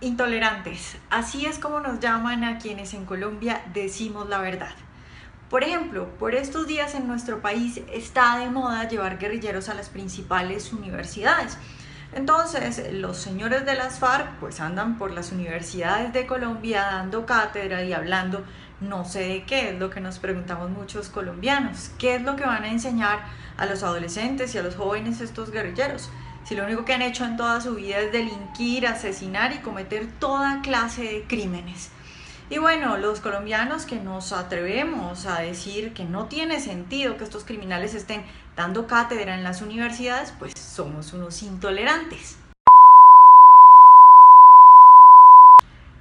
Intolerantes. Así es como nos llaman a quienes en Colombia decimos la verdad. Por ejemplo, por estos días en nuestro país está de moda llevar guerrilleros a las principales universidades. Entonces, los señores de las FARC pues andan por las universidades de Colombia dando cátedra y hablando no sé de qué, es lo que nos preguntamos muchos colombianos. ¿Qué es lo que van a enseñar a los adolescentes y a los jóvenes estos guerrilleros? Si lo único que han hecho en toda su vida es delinquir, asesinar y cometer toda clase de crímenes. Y bueno, los colombianos que nos atrevemos a decir que no tiene sentido que estos criminales estén dando cátedra en las universidades, pues somos unos intolerantes.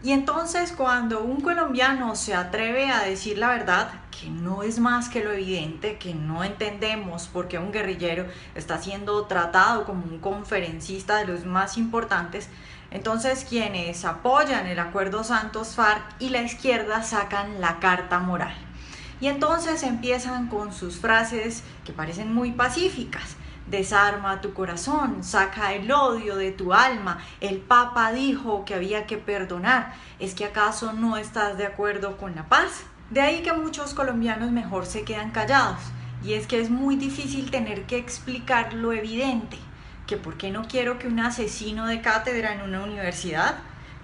Y entonces cuando un colombiano se atreve a decir la verdad, que no es más que lo evidente, que no entendemos por qué un guerrillero está siendo tratado como un conferencista de los más importantes, entonces quienes apoyan el acuerdo Santos FARC y la izquierda sacan la carta moral. Y entonces empiezan con sus frases que parecen muy pacíficas desarma tu corazón, saca el odio de tu alma. El Papa dijo que había que perdonar. ¿Es que acaso no estás de acuerdo con la paz? De ahí que muchos colombianos mejor se quedan callados. Y es que es muy difícil tener que explicar lo evidente, que por qué no quiero que un asesino de cátedra en una universidad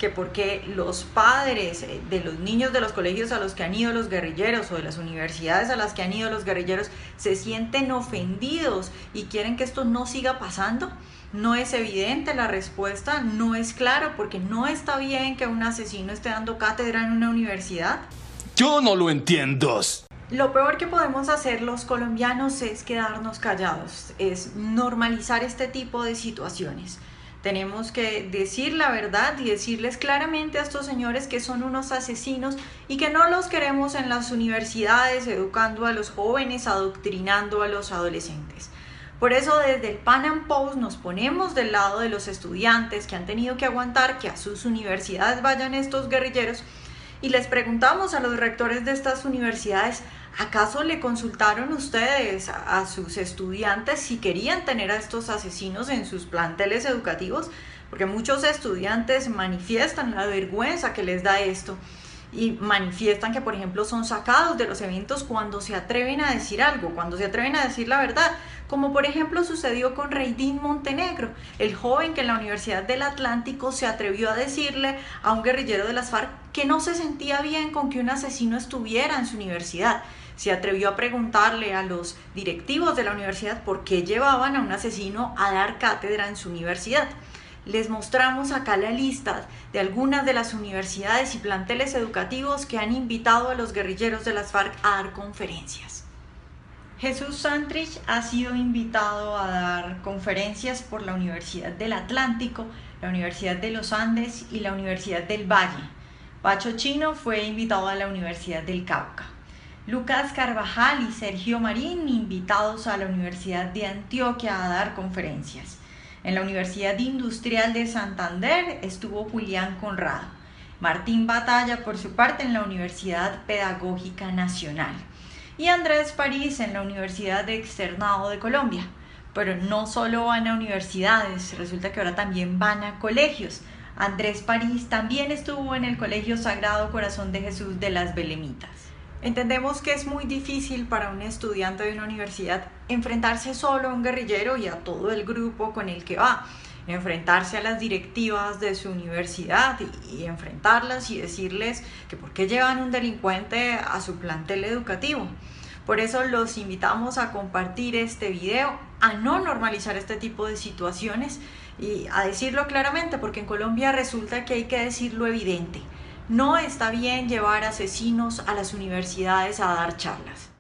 que porque los padres eh, de los niños de los colegios a los que han ido los guerrilleros o de las universidades a las que han ido los guerrilleros se sienten ofendidos y quieren que esto no siga pasando? No es evidente la respuesta, no es claro, porque no está bien que un asesino esté dando cátedra en una universidad. Yo no lo entiendo. Lo peor que podemos hacer los colombianos es quedarnos callados, es normalizar este tipo de situaciones. Tenemos que decir la verdad y decirles claramente a estos señores que son unos asesinos y que no los queremos en las universidades educando a los jóvenes, adoctrinando a los adolescentes. Por eso desde el Pan Am Post nos ponemos del lado de los estudiantes que han tenido que aguantar que a sus universidades vayan estos guerrilleros y les preguntamos a los rectores de estas universidades ¿Acaso le consultaron ustedes a, sus estudiantes si querían tener a estos asesinos en sus planteles educativos? Porque muchos estudiantes manifiestan la vergüenza que les da esto y manifiestan que, por ejemplo, son sacados de los eventos cuando se atreven a decir algo, cuando se atreven a decir la verdad, como por ejemplo sucedió con Reidín Montenegro, el joven que en la Universidad del Atlántico se atrevió a decirle a un guerrillero de las FARC que no se sentía bien con que un asesino estuviera en su universidad se atrevió a preguntarle a los directivos de la universidad por qué llevaban a un asesino a dar cátedra en su universidad. Les mostramos acá la lista de algunas de las universidades y planteles educativos que han invitado a los guerrilleros de las FARC a dar conferencias. Jesús Santrich ha sido invitado a dar conferencias por la Universidad del Atlántico, la Universidad de los Andes y la Universidad del Valle. Pacho Chino fue invitado a la Universidad del Cauca. Lucas Carvajal y Sergio Marín invitados a la Universidad de Antioquia a dar conferencias. En la Universidad Industrial de Santander estuvo Julián Conrado. Martín Batalla, por su parte, en la Universidad Pedagógica Nacional. Y Andrés París en la Universidad de Externado de Colombia. Pero no solo van a universidades, resulta que ahora también van a colegios. Andrés París también estuvo en el Colegio Sagrado Corazón de Jesús de las Belemitas. Entendemos que es muy difícil para un estudiante de una universidad enfrentarse solo a un guerrillero y a todo el grupo con el que va, enfrentarse a las directivas de su universidad y, enfrentarlas y decirles que por qué llevan un delincuente a su plantel educativo. Por eso los invitamos a compartir este video, a no normalizar este tipo de situaciones y a decirlo claramente, porque en Colombia resulta que hay que decir lo evidente. No está bien llevar asesinos a las universidades a dar charlas.